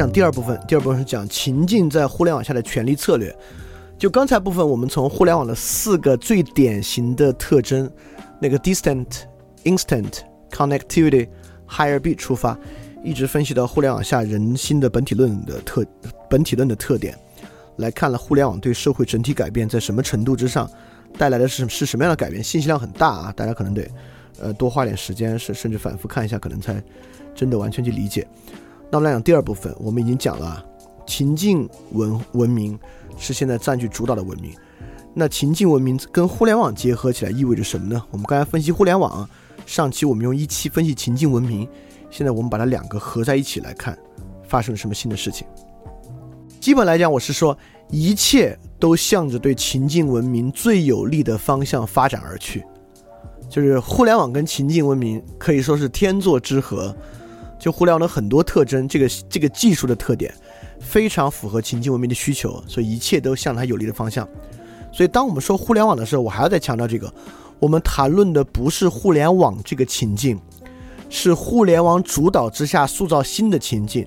讲第二部分，第二部分是讲情境在互联网下的权力策略。就刚才部分，我们从互联网的四个最典型的特征，那个 distant、instant、connectivity、higher b 出发，一直分析到互联网下人心的本体论的特本体论的特点，来看了互联网对社会整体改变在什么程度之上带来的是是什么样的改变，信息量很大啊，大家可能得呃多花点时间，甚甚至反复看一下，可能才真的完全去理解。那我们来讲第二部分，我们已经讲了情境文文明。是现在占据主导的文明，那情境文明跟互联网结合起来意味着什么呢？我们刚才分析互联网，上期我们用一期分析情境文明，现在我们把它两个合在一起来看，发生了什么新的事情？基本来讲，我是说一切都向着对情境文明最有利的方向发展而去，就是互联网跟情境文明可以说是天作之合，就互联网的很多特征，这个这个技术的特点。非常符合情境文明的需求，所以一切都向它有利的方向。所以，当我们说互联网的时候，我还要再强调这个：我们谈论的不是互联网这个情境，是互联网主导之下塑造新的情境。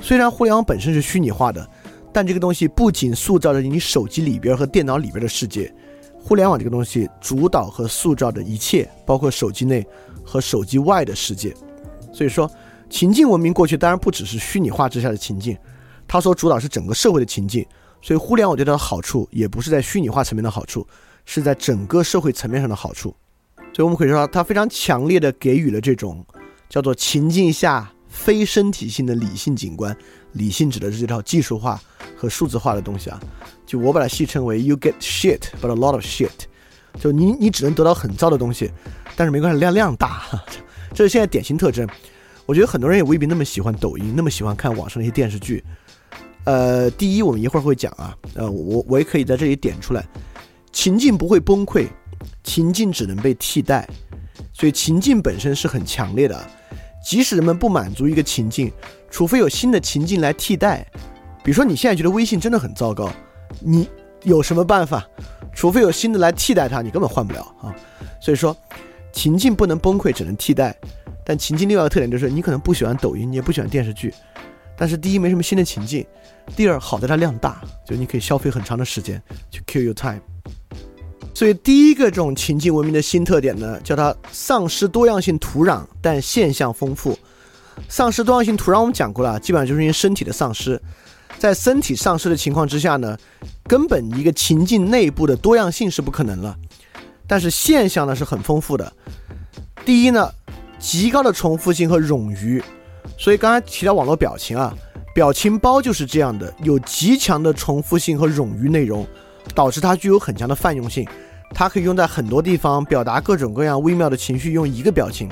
虽然互联网本身是虚拟化的，但这个东西不仅塑造着你手机里边和电脑里边的世界，互联网这个东西主导和塑造着一切，包括手机内和手机外的世界。所以说，情境文明过去当然不只是虚拟化之下的情境。它所主导是整个社会的情境，所以互联网对它的好处也不是在虚拟化层面的好处，是在整个社会层面上的好处。所以我们可以说，它非常强烈的给予了这种叫做情境下非身体性的理性景观。理性指的是这套技术化和数字化的东西啊。就我把它戏称为 “you get shit but a lot of shit”，就你你只能得到很糟的东西，但是没关系，量量大。这是现在典型特征。我觉得很多人也未必那么喜欢抖音，那么喜欢看网上那些电视剧。呃，第一，我们一会儿会讲啊，呃，我我也可以在这里点出来，情境不会崩溃，情境只能被替代，所以情境本身是很强烈的，即使人们不满足一个情境，除非有新的情境来替代，比如说你现在觉得微信真的很糟糕，你有什么办法？除非有新的来替代它，你根本换不了啊。所以说，情境不能崩溃，只能替代，但情境另外一个特点就是，你可能不喜欢抖音，你也不喜欢电视剧。但是第一没什么新的情境，第二好在它量大，就你可以消费很长的时间去 kill your time。所以第一个这种情境文明的新特点呢，叫它丧失多样性土壤，但现象丰富。丧失多样性土壤我们讲过了，基本上就是因为身体的丧失。在身体丧失的情况之下呢，根本一个情境内部的多样性是不可能了。但是现象呢是很丰富的。第一呢，极高的重复性和冗余。所以刚才提到网络表情啊，表情包就是这样的，有极强的重复性和冗余内容，导致它具有很强的泛用性，它可以用在很多地方，表达各种各样微妙的情绪，用一个表情，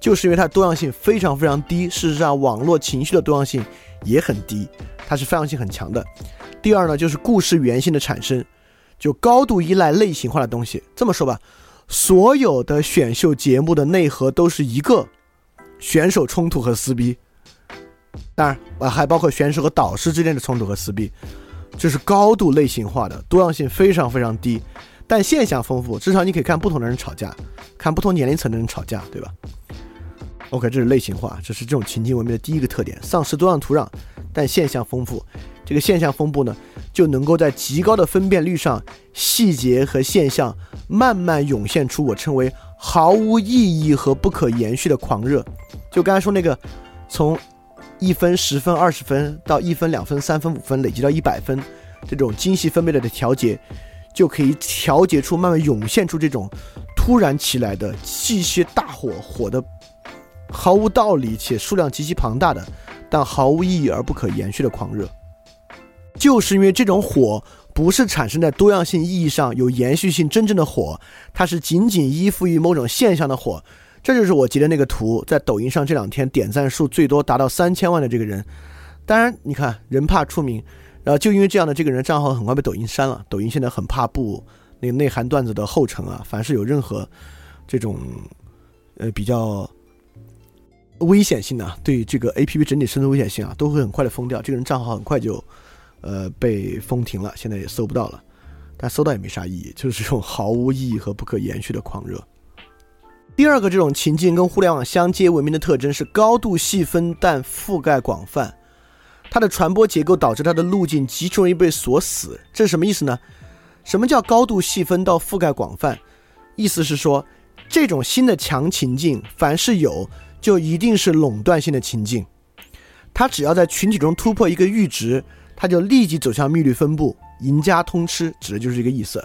就是因为它多样性非常非常低。事实上，网络情绪的多样性也很低，它是泛用性很强的。第二呢，就是故事原性的产生，就高度依赖类型化的东西。这么说吧，所有的选秀节目的内核都是一个。选手冲突和撕逼，当然啊，还包括选手和导师之间的冲突和撕逼，这是高度类型化的，多样性非常非常低，但现象丰富。至少你可以看不同的人吵架，看不同年龄层的人吵架，对吧？OK，这是类型化，这是这种情境文明的第一个特点：丧失多样土壤，但现象丰富。这个现象分布呢，就能够在极高的分辨率上，细节和现象慢慢涌现出我称为。毫无意义和不可延续的狂热，就刚才说那个，从一分、十分、二十分到一分、两分、三分、五分，累积到一百分，这种精细分贝的调节，就可以调节出慢慢涌现出这种突然起来的气血大火，火的毫无道理且数量极其庞大的，但毫无意义而不可延续的狂热，就是因为这种火。不是产生在多样性意义上有延续性真正的火，它是仅仅依附于某种现象的火。这就是我截的那个图，在抖音上这两天点赞数最多达到三千万的这个人。当然，你看人怕出名，然后就因为这样的这个人账号很快被抖音删了。抖音现在很怕步那个内涵段子的后尘啊，凡是有任何这种呃比较危险性的，对这个 A P P 整体生存危险性啊，都会很快的封掉。这个人账号很快就。呃，被封停了，现在也搜不到了，但搜到也没啥意义，就是这种毫无意义和不可延续的狂热。第二个这种情境跟互联网相接文明的特征是高度细分但覆盖广泛。它的传播结构导致它的路径极其容易被锁死。这是什么意思呢？什么叫高度细分到覆盖广泛？意思是说，这种新的强情境，凡是有，就一定是垄断性的情境。它只要在群体中突破一个阈值，它就立即走向密律分布，赢家通吃，指的就是这个意思。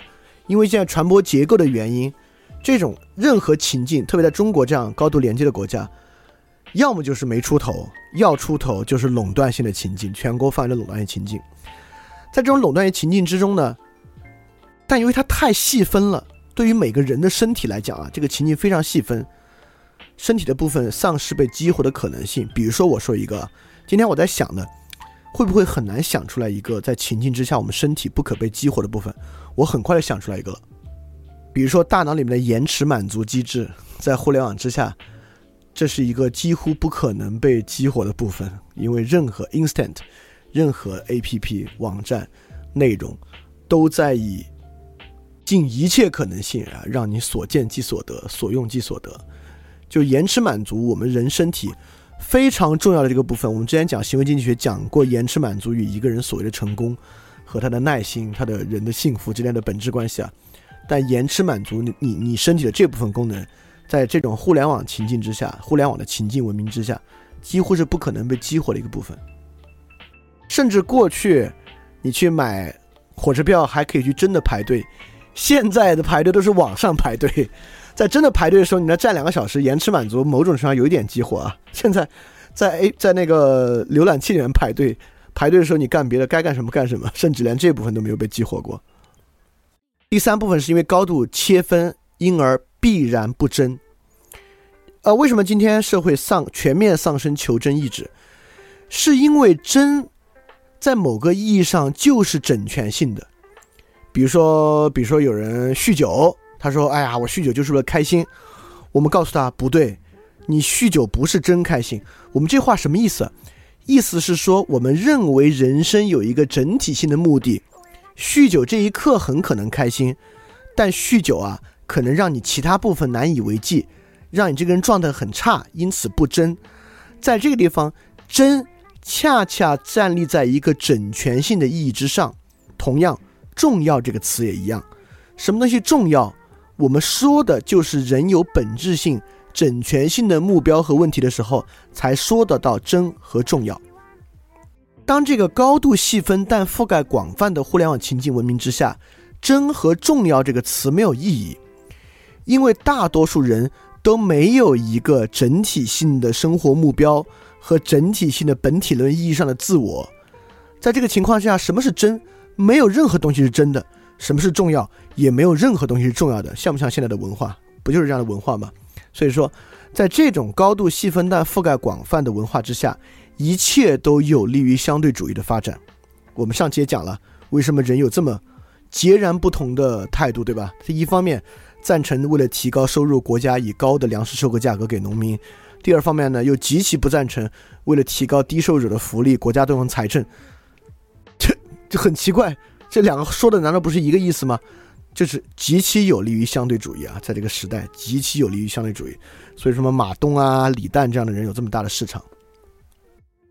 因为现在传播结构的原因，这种任何情境，特别在中国这样高度连接的国家，要么就是没出头，要出头就是垄断性的情境，全国范围的垄断性情境。在这种垄断性情境之中呢，但由于它太细分了，对于每个人的身体来讲啊，这个情境非常细分，身体的部分丧失被激活的可能性。比如说，我说一个，今天我在想的。会不会很难想出来一个在情境之下我们身体不可被激活的部分？我很快就想出来一个了，比如说大脑里面的延迟满足机制，在互联网之下，这是一个几乎不可能被激活的部分，因为任何 instant，任何 APP 网站内容都在以尽一切可能性啊，让你所见即所得，所用即所得，就延迟满足我们人身体。非常重要的这个部分，我们之前讲行为经济学讲过，延迟满足与一个人所谓的成功和他的耐心、他的人的幸福之间的本质关系啊。但延迟满足你你你身体的这部分功能，在这种互联网情境之下，互联网的情境文明之下，几乎是不可能被激活的一个部分。甚至过去你去买火车票还可以去真的排队，现在的排队都是网上排队。在真的排队的时候，你那站两个小时，延迟满足某种程度上有一点激活啊。现在，在 A 在那个浏览器里面排队，排队的时候你干别的，该干什么干什么，甚至连这部分都没有被激活过。第三部分是因为高度切分，因而必然不真。呃，为什么今天社会丧全面丧生求真意志？是因为真在某个意义上就是整全性的。比如说，比如说有人酗酒。他说：“哎呀，我酗酒就是为了开心。”我们告诉他不对，你酗酒不是真开心。我们这话什么意思？意思是说，我们认为人生有一个整体性的目的。酗酒这一刻很可能开心，但酗酒啊，可能让你其他部分难以为继，让你这个人状态很差，因此不真。在这个地方，真恰恰站立在一个整全性的意义之上。同样，重要这个词也一样，什么东西重要？我们说的就是人有本质性、整全性的目标和问题的时候，才说得到真和重要。当这个高度细分但覆盖广泛的互联网情境文明之下，真和重要这个词没有意义，因为大多数人都没有一个整体性的生活目标和整体性的本体论意义上的自我。在这个情况下，什么是真？没有任何东西是真的。什么是重要？也没有任何东西是重要的，像不像现在的文化？不就是这样的文化吗？所以说，在这种高度细分但覆盖广泛的文化之下，一切都有利于相对主义的发展。我们上期也讲了，为什么人有这么截然不同的态度，对吧？他一方面赞成为了提高收入，国家以高的粮食收购价格给农民；第二方面呢，又极其不赞成为了提高低收入者的福利，国家都用财政。这这很奇怪。这两个说的难道不是一个意思吗？就是极其有利于相对主义啊，在这个时代极其有利于相对主义，所以什么马东啊、李诞这样的人有这么大的市场。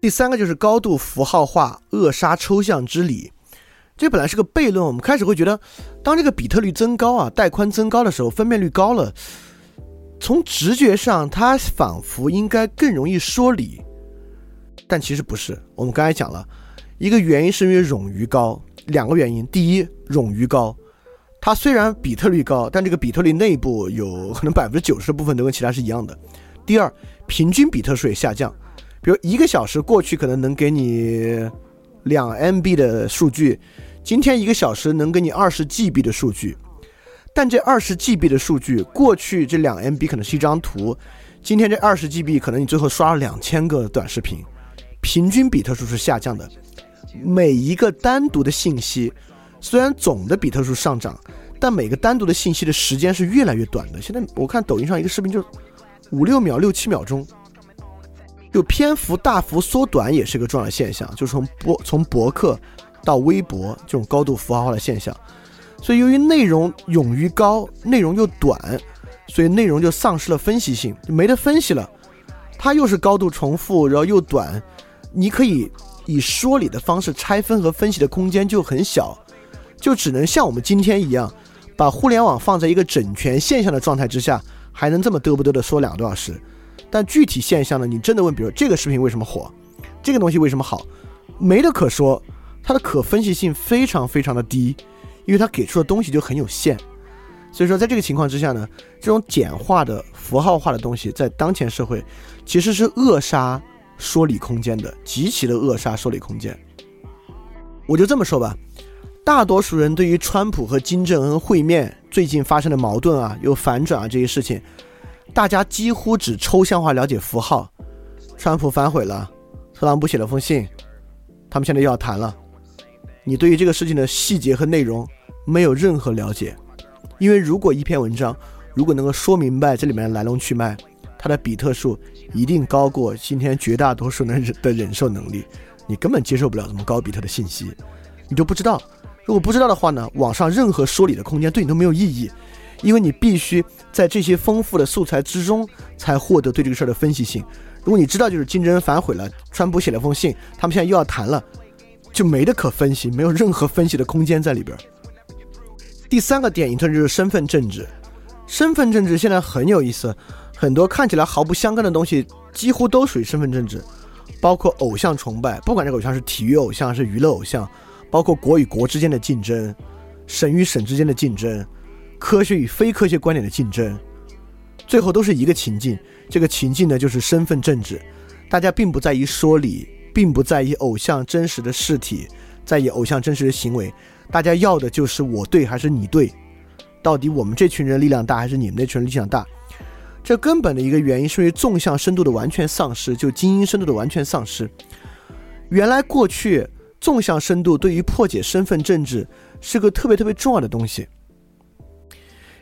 第三个就是高度符号化扼杀抽象之理，这本来是个悖论。我们开始会觉得，当这个比特率增高啊、带宽增高的时候，分辨率高了，从直觉上它仿佛应该更容易说理，但其实不是。我们刚才讲了一个原因，是因为冗余高。两个原因，第一，冗余高，它虽然比特率高，但这个比特率内部有可能百分之九十的部分都跟其他是一样的。第二，平均比特数也下降，比如一个小时过去可能能给你两 MB 的数据，今天一个小时能给你二十 GB 的数据，但这二十 GB 的数据，过去这两 MB 可能是一张图，今天这二十 GB 可能你最后刷了两千个短视频，平均比特数是下降的。每一个单独的信息，虽然总的比特数上涨，但每个单独的信息的时间是越来越短的。现在我看抖音上一个视频就五六秒、六七秒钟，就篇幅大幅缩短也是个重要现象，就是从博从博客到微博这种高度符号化的现象。所以由于内容冗余高，内容又短，所以内容就丧失了分析性，就没得分析了。它又是高度重复，然后又短，你可以。以说理的方式拆分和分析的空间就很小，就只能像我们今天一样，把互联网放在一个整全现象的状态之下，还能这么嘚不嘚的说两个多小时。但具体现象呢，你真的问，比如这个视频为什么火，这个东西为什么好，没得可说，它的可分析性非常非常的低，因为它给出的东西就很有限。所以说，在这个情况之下呢，这种简化的符号化的东西，在当前社会其实是扼杀说理空间的，极其的扼杀说理空间。我就这么说吧，大多数人对于川普和金正恩会面最近发生的矛盾啊，有反转啊这些事情，大家几乎只抽象化了解符号。川普反悔了，特朗普写了封信，他们现在又要谈了。你对于这个事情的细节和内容没有任何了解。因为如果一篇文章如果能够说明白这里面的来龙去脉，它的比特数一定高过今天绝大多数人的忍受能力，你根本接受不了这么高比特的信息，你就不知道。如果不知道的话呢，网上任何说理的空间对你都没有意义，因为你必须在这些丰富的素材之中才获得对这个事儿的分析性。如果你知道就是金正恩反悔了，川普写了封信，他们现在又要谈了，就没得可分析，没有任何分析的空间在里边。第三个点，特征就是身份政治。身份政治现在很有意思，很多看起来毫不相干的东西，几乎都属于身份政治。包括偶像崇拜，不管这个偶像是体育偶像还，是娱乐偶像，包括国与国之间的竞争，省与省之间的竞争，科学与非科学观点的竞争，最后都是一个情境。这个情境呢，就是身份政治。大家并不在意说理，并不在意偶像真实的事体，在意偶像真实的行为。大家要的就是我对还是你对，到底我们这群人力量大还是你们那群人力量大？这根本的一个原因是因为纵向深度的完全丧失，就精英深度的完全丧失。原来过去纵向深度对于破解身份政治是个特别特别重要的东西，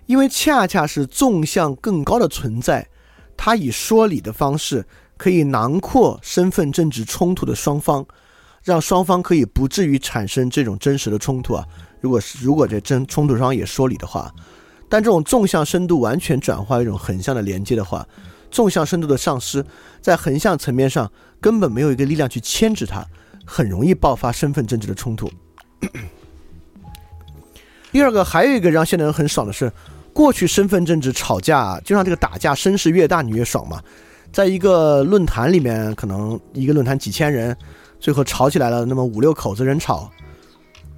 因为恰恰是纵向更高的存在，它以说理的方式可以囊括身份政治冲突的双方。让双方可以不至于产生这种真实的冲突啊！如果是如果这争冲突双方也说理的话，但这种纵向深度完全转化一种横向的连接的话，纵向深度的丧失，在横向层面上根本没有一个力量去牵制它，很容易爆发身份政治的冲突。第二个，还有一个让现代人很爽的是，过去身份政治吵架就像这个打架，声势越大你越爽嘛。在一个论坛里面，可能一个论坛几千人。最后吵起来了，那么五六口子人吵，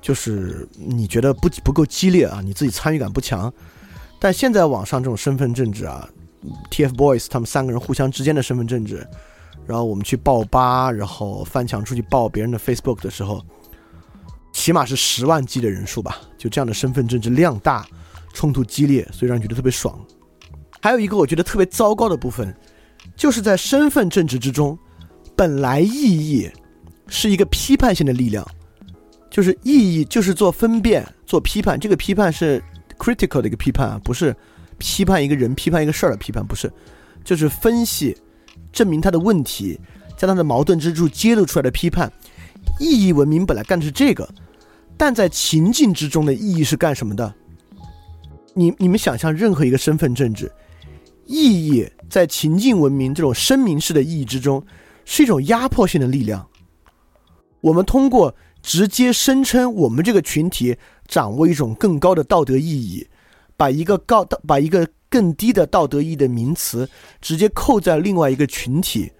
就是你觉得不不够激烈啊，你自己参与感不强。但现在网上这种身份政治啊，TFBOYS 他们三个人互相之间的身份政治，然后我们去爆吧，然后翻墙出去爆别人的 Facebook 的时候，起码是十万 G 的人数吧，就这样的身份政治量大，冲突激烈，所以让人觉得特别爽。还有一个我觉得特别糟糕的部分，就是在身份政治之中，本来意义。是一个批判性的力量，就是意义，就是做分辨、做批判。这个批判是 critical 的一个批判啊，不是批判一个人、批判一个事儿的批判，不是，就是分析、证明他的问题，将他的矛盾之处揭露出来的批判。意义文明本来干的是这个，但在情境之中的意义是干什么的？你你们想象任何一个身份政治，意义在情境文明这种声明式的意义之中，是一种压迫性的力量。我们通过直接声称我们这个群体掌握一种更高的道德意义，把一个高把一个更低的道德意义的名词直接扣在另外一个群体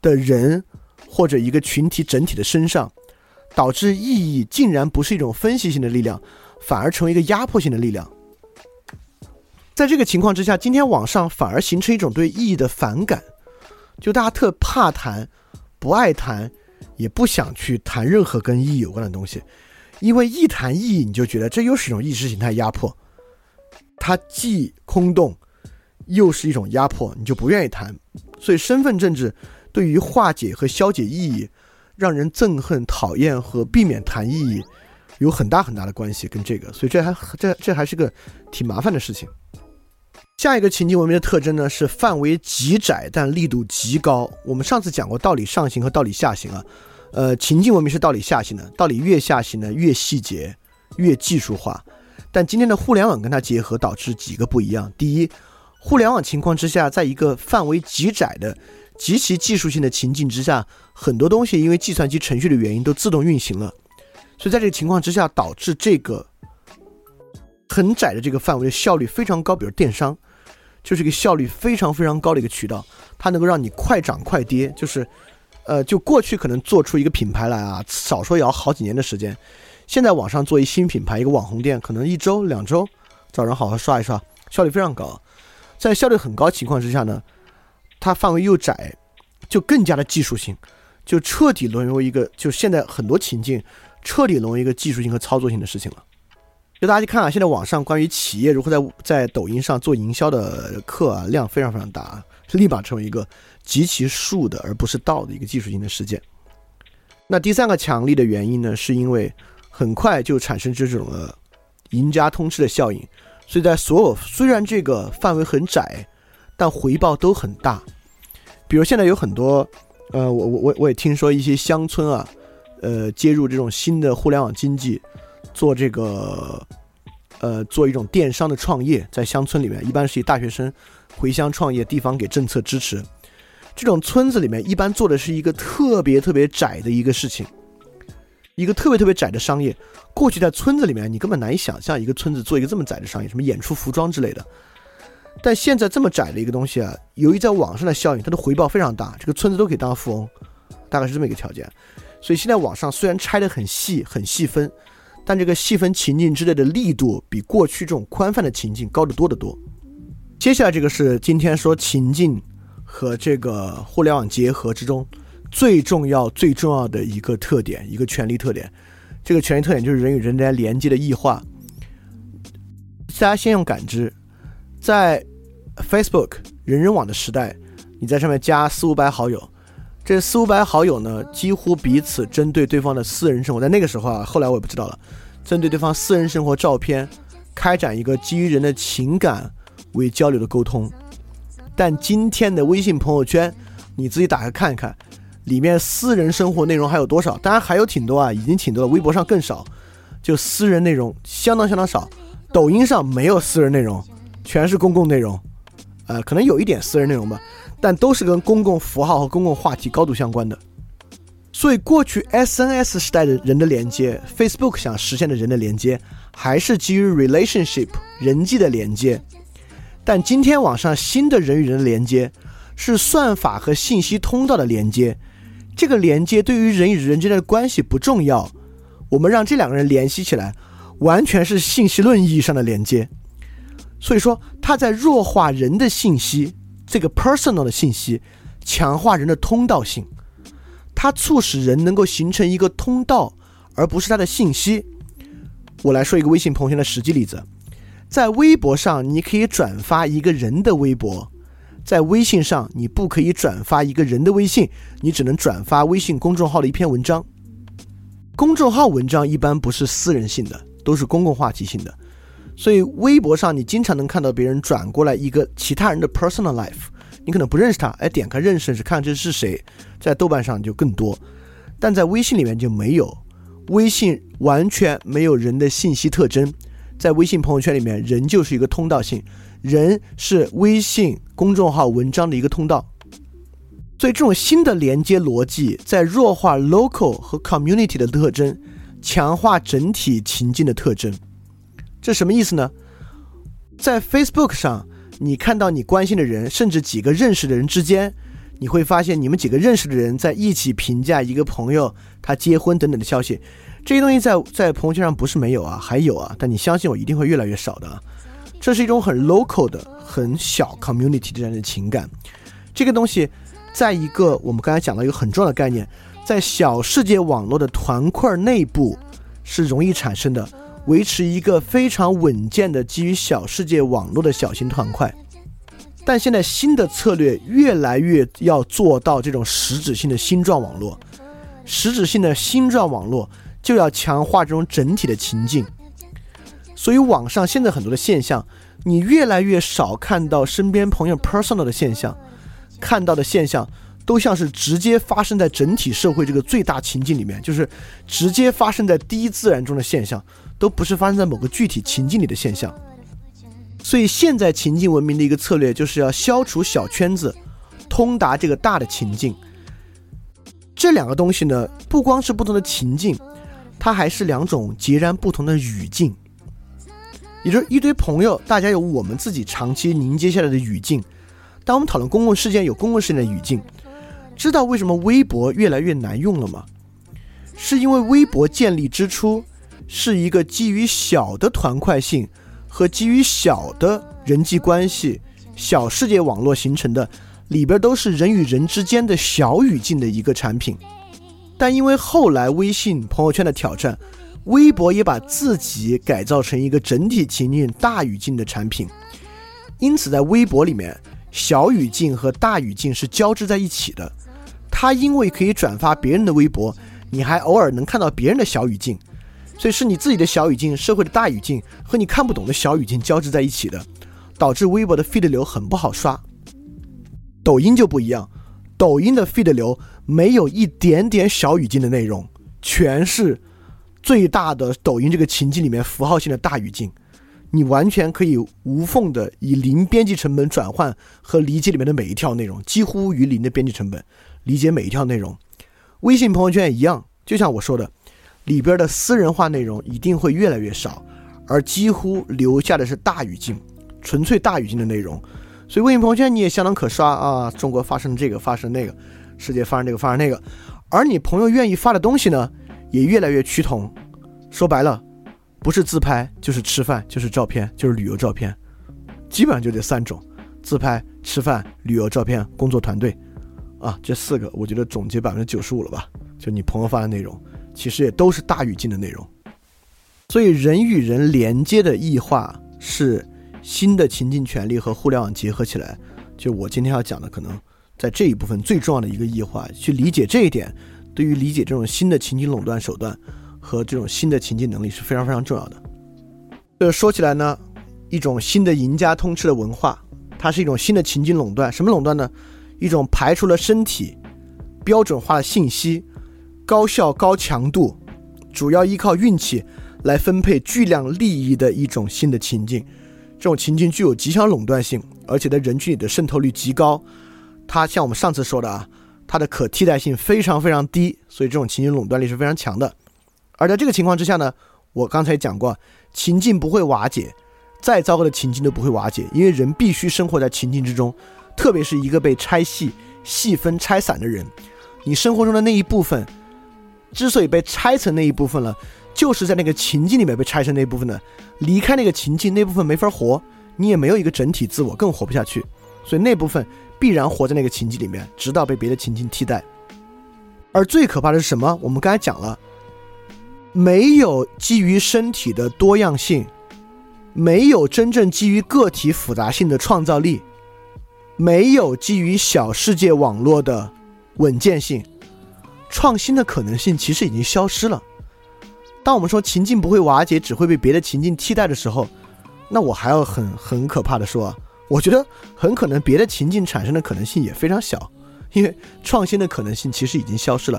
的人或者一个群体整体的身上，导致意义竟然不是一种分析性的力量，反而成为一个压迫性的力量。在这个情况之下，今天网上反而形成一种对意义的反感，就大家特怕谈，不爱谈。也不想去谈任何跟意义有关的东西，因为一谈意义，你就觉得这又是一种意识形态压迫，它既空洞，又是一种压迫，你就不愿意谈。所以，身份政治对于化解和消解意义，让人憎恨、讨厌和避免谈意义，有很大很大的关系跟这个。所以，这还这这还是个挺麻烦的事情。下一个情境文明的特征呢，是范围极窄但力度极高。我们上次讲过道理上行和道理下行啊。呃，情境文明是道理下行的，道理越下行呢越细节，越技术化。但今天的互联网跟它结合，导致几个不一样。第一，互联网情况之下，在一个范围极窄的极其技术性的情境之下，很多东西因为计算机程序的原因都自动运行了，所以在这个情况之下，导致这个很窄的这个范围的效率非常高。比如电商，就是一个效率非常非常高的一个渠道，它能够让你快涨快跌。就是，呃，就过去可能做出一个品牌来啊，少说也要好几年的时间。现在网上做一新品牌，一个网红店，可能一周两周，找人好好刷一刷，效率非常高。在效率很高情况之下呢？它范围又窄，就更加的技术性，就彻底沦为一个，就现在很多情境彻底沦为一个技术性和操作性的事情了。就大家去看啊，现在网上关于企业如何在在抖音上做营销的课啊，量非常非常大，立马成为一个极其术的而不是道的一个技术性的事件。那第三个强力的原因呢，是因为很快就产生这种呃赢家通吃的效应，所以在所有虽然这个范围很窄。但回报都很大，比如现在有很多，呃，我我我我也听说一些乡村啊，呃，接入这种新的互联网经济，做这个，呃，做一种电商的创业，在乡村里面，一般是以大学生回乡创业，地方给政策支持，这种村子里面一般做的是一个特别特别窄的一个事情，一个特别特别窄的商业。过去在村子里面，你根本难以想象一个村子做一个这么窄的商业，什么演出服装之类的。但现在这么窄的一个东西啊，由于在网上的效应，它的回报非常大，这个村子都可以当富翁，大概是这么一个条件。所以现在网上虽然拆得很细、很细分，但这个细分情境之类的力度比过去这种宽泛的情境高得多得多。接下来这个是今天说情境和这个互联网结合之中最重要、最重要的一个特点，一个权力特点。这个权力特点就是人与人之间连接的异化。大家先用感知。在 Facebook 人人网的时代，你在上面加四五百好友，这四五百好友呢，几乎彼此针对对方的私人生活，在那个时候啊，后来我也不知道了，针对对方私人生活照片，开展一个基于人的情感为交流的沟通。但今天的微信朋友圈，你自己打开看一看，里面私人生活内容还有多少？当然还有挺多啊，已经挺多了。微博上更少，就私人内容相当相当少。抖音上没有私人内容。全是公共内容，呃，可能有一点私人内容吧，但都是跟公共符号和公共话题高度相关的。所以，过去 SNS 时代的人的连接，Facebook 想实现的人的连接，还是基于 relationship 人际的连接。但今天网上新的人与人的连接，是算法和信息通道的连接。这个连接对于人与人之间的关系不重要，我们让这两个人联系起来，完全是信息论意义上的连接。所以说，它在弱化人的信息，这个 personal 的信息，强化人的通道性，它促使人能够形成一个通道，而不是它的信息。我来说一个微信朋友圈的实际例子，在微博上你可以转发一个人的微博，在微信上你不可以转发一个人的微信，你只能转发微信公众号的一篇文章。公众号文章一般不是私人性的，都是公共话题性的。所以微博上你经常能看到别人转过来一个其他人的 personal life，你可能不认识他，哎，点开认识是看这是谁，在豆瓣上就更多，但在微信里面就没有，微信完全没有人的信息特征，在微信朋友圈里面，人就是一个通道性，人是微信公众号文章的一个通道，所以这种新的连接逻辑在弱化 local 和 community 的特征，强化整体情境的特征。这什么意思呢？在 Facebook 上，你看到你关心的人，甚至几个认识的人之间，你会发现你们几个认识的人在一起评价一个朋友他结婚等等的消息。这些东西在在朋友圈上不是没有啊，还有啊，但你相信我，一定会越来越少的。这是一种很 local 的、很小 community 这样的情感。这个东西，在一个我们刚才讲到一个很重要的概念，在小世界网络的团块内部是容易产生的。维持一个非常稳健的基于小世界网络的小型团块，但现在新的策略越来越要做到这种实质性的星状网络，实质性的星状网络就要强化这种整体的情境。所以网上现在很多的现象，你越来越少看到身边朋友 personal 的现象，看到的现象都像是直接发生在整体社会这个最大情境里面，就是直接发生在第一自然中的现象。都不是发生在某个具体情境里的现象，所以现在情境文明的一个策略就是要消除小圈子，通达这个大的情境。这两个东西呢，不光是不同的情境，它还是两种截然不同的语境。也就是一堆朋友，大家有我们自己长期凝结下来的语境。当我们讨论公共事件，有公共事件的语境。知道为什么微博越来越难用了吗？是因为微博建立之初是一个基于小的团块性和基于小的人际关系、小世界网络形成的，里边都是人与人之间的小语境的一个产品。但因为后来微信朋友圈的挑战。微博也把自己改造成一个整体情境大语境的产品，因此在微博里面，小语境和大语境是交织在一起的。它因为可以转发别人的微博，你还偶尔能看到别人的小语境，所以是你自己的小语境、社会的大语境和你看不懂的小语境交织在一起的，导致微博的 feed 流很不好刷。抖音就不一样，抖音的 feed 流没有一点点小语境的内容，全是。最大的抖音这个情境里面符号性的大语境，你完全可以无缝的以零编辑成本转换和理解里面的每一条内容，几乎于零的编辑成本理解每一条内容。微信朋友圈也一样，就像我说的，里边的私人化内容一定会越来越少，而几乎留下的是大语境，纯粹大语境的内容。所以微信朋友圈你也相当可刷啊，中国发生这个，发生那个，世界发生这个，发生那个，而你朋友愿意发的东西呢？也越来越趋同，说白了，不是自拍就是吃饭，就是照片，就是旅游照片，基本上就这三种：自拍、吃饭、旅游照片、工作团队，啊，这四个我觉得总结百分之九十五了吧？就你朋友发的内容，其实也都是大语境的内容。所以人与人连接的异化是新的情境权利和互联网结合起来，就我今天要讲的，可能在这一部分最重要的一个异化，去理解这一点。对于理解这种新的情景垄断手段和这种新的情境能力是非常非常重要的。呃，说起来呢，一种新的赢家通吃的文化，它是一种新的情境垄断。什么垄断呢？一种排除了身体、标准化的信息、高效高强度、主要依靠运气来分配巨量利益的一种新的情境。这种情境具有极强垄断性，而且在人群里的渗透率极高。它像我们上次说的啊。它的可替代性非常非常低，所以这种情境垄断力是非常强的。而在这个情况之下呢，我刚才讲过，情境不会瓦解，再糟糕的情境都不会瓦解，因为人必须生活在情境之中。特别是一个被拆细、细分、拆散的人，你生活中的那一部分，之所以被拆成那一部分了，就是在那个情境里面被拆成那部分的。离开那个情境，那部分没法活，你也没有一个整体自我，更活不下去。所以那部分。必然活在那个情境里面，直到被别的情境替代。而最可怕的是什么？我们刚才讲了，没有基于身体的多样性，没有真正基于个体复杂性的创造力，没有基于小世界网络的稳健性，创新的可能性其实已经消失了。当我们说情境不会瓦解，只会被别的情境替代的时候，那我还要很很可怕的说。我觉得很可能别的情境产生的可能性也非常小，因为创新的可能性其实已经消失了。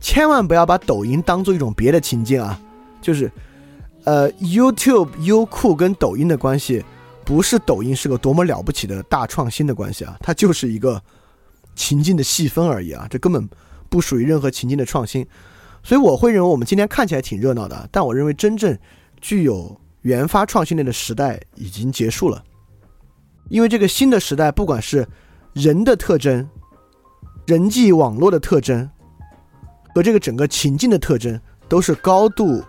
千万不要把抖音当做一种别的情境啊！就是，呃，YouTube、优酷跟抖音的关系，不是抖音是个多么了不起的大创新的关系啊，它就是一个情境的细分而已啊，这根本不属于任何情境的创新。所以我会认为我们今天看起来挺热闹的，但我认为真正具有原发创新力的时代已经结束了。因为这个新的时代，不管是人的特征、人际网络的特征和这个整个情境的特征，都是高度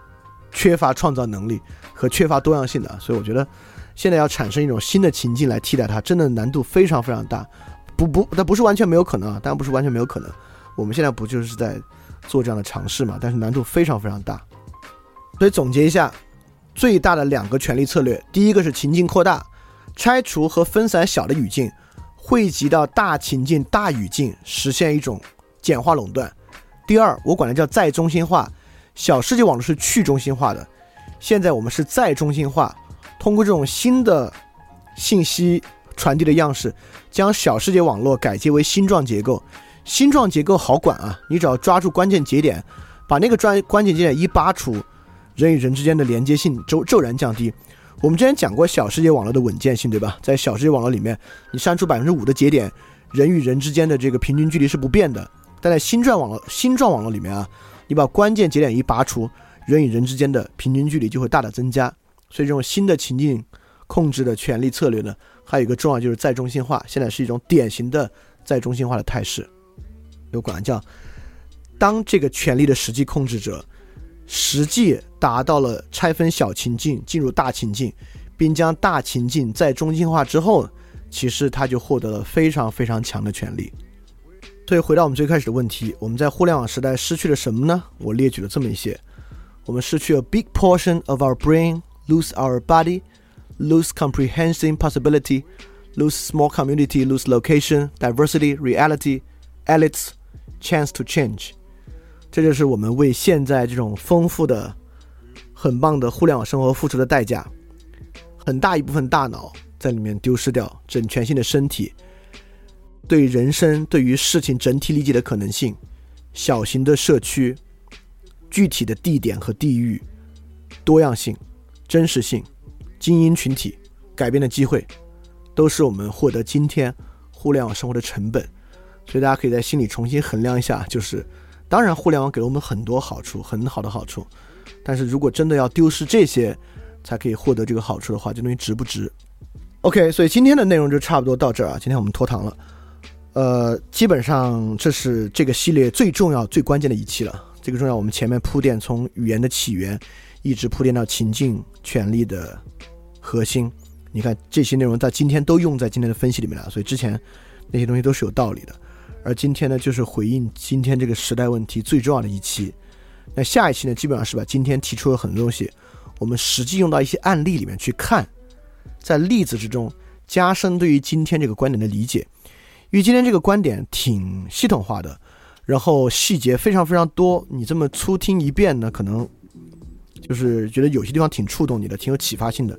缺乏创造能力和缺乏多样性的。所以，我觉得现在要产生一种新的情境来替代它，真的难度非常非常大。不不，它不是完全没有可能啊，当然不是完全没有可能。我们现在不就是在做这样的尝试嘛？但是难度非常非常大。所以总结一下，最大的两个权力策略，第一个是情境扩大。拆除和分散小的语境，汇集到大情境、大语境，实现一种简化垄断。第二，我管它叫再中心化。小世界网络是去中心化的，现在我们是再中心化，通过这种新的信息传递的样式，将小世界网络改接为星状结构。星状结构好管啊，你只要抓住关键节点，把那个专关键节点一拔除，人与人之间的连接性骤骤然降低。我们之前讲过小世界网络的稳健性，对吧？在小世界网络里面，你删除百分之五的节点，人与人之间的这个平均距离是不变的。但在星状网络星状网络里面啊，你把关键节点一拔除，人与人之间的平均距离就会大大增加。所以这种新的情境控制的权力策略呢，还有一个重要就是再中心化，现在是一种典型的再中心化的态势。有管叫，当这个权力的实际控制者实际达到了拆分小情境进入大情境，并将大情境再中心化之后，其实他就获得了非常非常强的权力。所以回到我们最开始的问题，我们在互联网时代失去了什么呢？我列举了这么一些：我们失去了 big portion of our brain。lose our body, lose comprehensive possibility, lose small community, lose location, diversity, reality, elites, chance to change。这就是我们为现在这种丰富的、很棒的互联网生活付出的代价。很大一部分大脑在里面丢失掉整全新的身体，对人生、对于事情整体理解的可能性，小型的社区、具体的地点和地域、多样性。真实性、精英群体、改变的机会，都是我们获得今天互联网生活的成本。所以大家可以在心里重新衡量一下，就是当然互联网给了我们很多好处，很好的好处。但是如果真的要丢失这些才可以获得这个好处的话，这东西值不值？OK，所以今天的内容就差不多到这儿啊。今天我们拖堂了，呃，基本上这是这个系列最重要、最关键的一期了。这个重要，我们前面铺垫从语言的起源。一直铺垫到情境权力的核心，你看这些内容在今天都用在今天的分析里面了，所以之前那些东西都是有道理的。而今天呢，就是回应今天这个时代问题最重要的一期。那下一期呢，基本上是把今天提出的很多东西，我们实际用到一些案例里面去看，在例子之中加深对于今天这个观点的理解。因为今天这个观点挺系统化的，然后细节非常非常多，你这么粗听一遍呢，可能。就是觉得有些地方挺触动你的，挺有启发性的，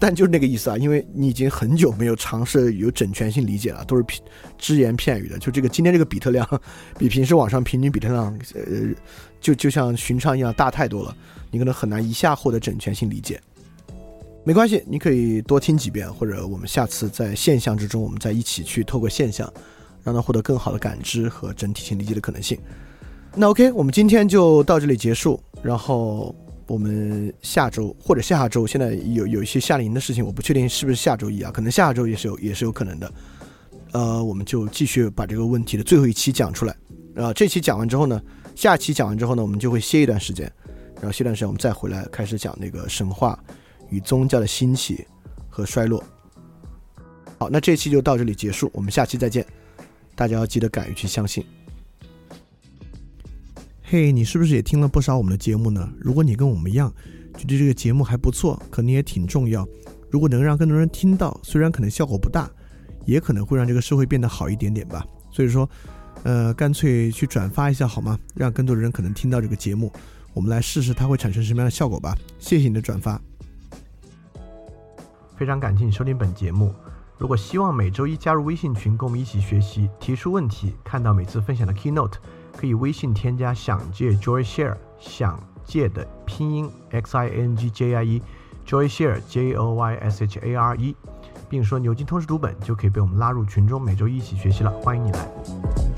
但就是那个意思啊，因为你已经很久没有尝试有整全性理解了，都是只言片语的。就这个今天这个比特量，比平时网上平均比特量，呃，就就像寻常一样大太多了，你可能很难一下获得整全性理解。没关系，你可以多听几遍，或者我们下次在现象之中，我们再一起去透过现象，让它获得更好的感知和整体性理解的可能性。那 OK，我们今天就到这里结束，然后。我们下周或者下下周，现在有有一些夏令营的事情，我不确定是不是下周一啊，可能下下周也是有也是有可能的。呃，我们就继续把这个问题的最后一期讲出来。啊，这期讲完之后呢，下期讲完之后呢，我们就会歇一段时间，然后歇段时间我们再回来开始讲那个神话与宗教的兴起和衰落。好，那这期就到这里结束，我们下期再见。大家要记得敢于去相信。嘿，你是不是也听了不少我们的节目呢？如果你跟我们一样，觉得这个节目还不错，可能也挺重要。如果能让更多人听到，虽然可能效果不大，也可能会让这个社会变得好一点点吧。所以说，呃，干脆去转发一下好吗？让更多的人可能听到这个节目，我们来试试它会产生什么样的效果吧。谢谢你的转发，非常感谢你收听本节目。如果希望每周一加入微信群，跟我们一起学习，提出问题，看到每次分享的 keynote。可以微信添加“想借 Joy Share”，想借的拼音 x i n g j i e，Joy Share j o y s h a r e，并说“牛津通识读本”，就可以被我们拉入群中，每周一起学习了。欢迎你来。